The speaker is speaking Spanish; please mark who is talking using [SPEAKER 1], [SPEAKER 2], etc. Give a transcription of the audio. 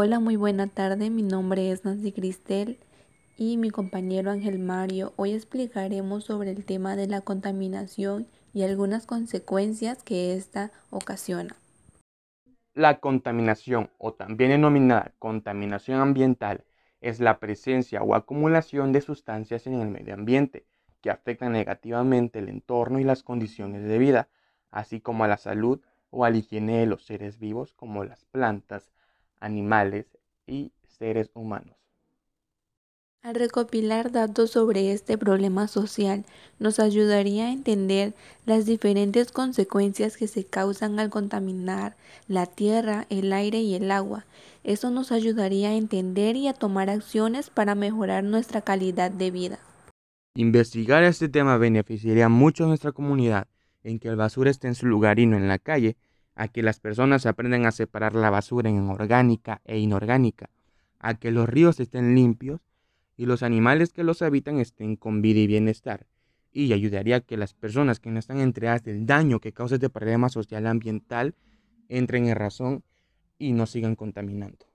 [SPEAKER 1] Hola, muy buena tarde. Mi nombre es Nancy Cristel y mi compañero Ángel Mario. Hoy explicaremos sobre el tema de la contaminación y algunas consecuencias que ésta ocasiona.
[SPEAKER 2] La contaminación, o también denominada contaminación ambiental, es la presencia o acumulación de sustancias en el medio ambiente que afectan negativamente el entorno y las condiciones de vida, así como a la salud o a la higiene de los seres vivos como las plantas, animales y seres humanos.
[SPEAKER 1] Al recopilar datos sobre este problema social nos ayudaría a entender las diferentes consecuencias que se causan al contaminar la tierra, el aire y el agua. Eso nos ayudaría a entender y a tomar acciones para mejorar nuestra calidad de vida.
[SPEAKER 2] Investigar este tema beneficiaría mucho a nuestra comunidad en que el basura esté en su lugar y no en la calle, a que las personas aprendan a separar la basura en orgánica e inorgánica, a que los ríos estén limpios y los animales que los habitan estén con vida y bienestar, y ayudaría a que las personas que no están entregadas del daño que causa este problema social ambiental entren en razón y no sigan contaminando.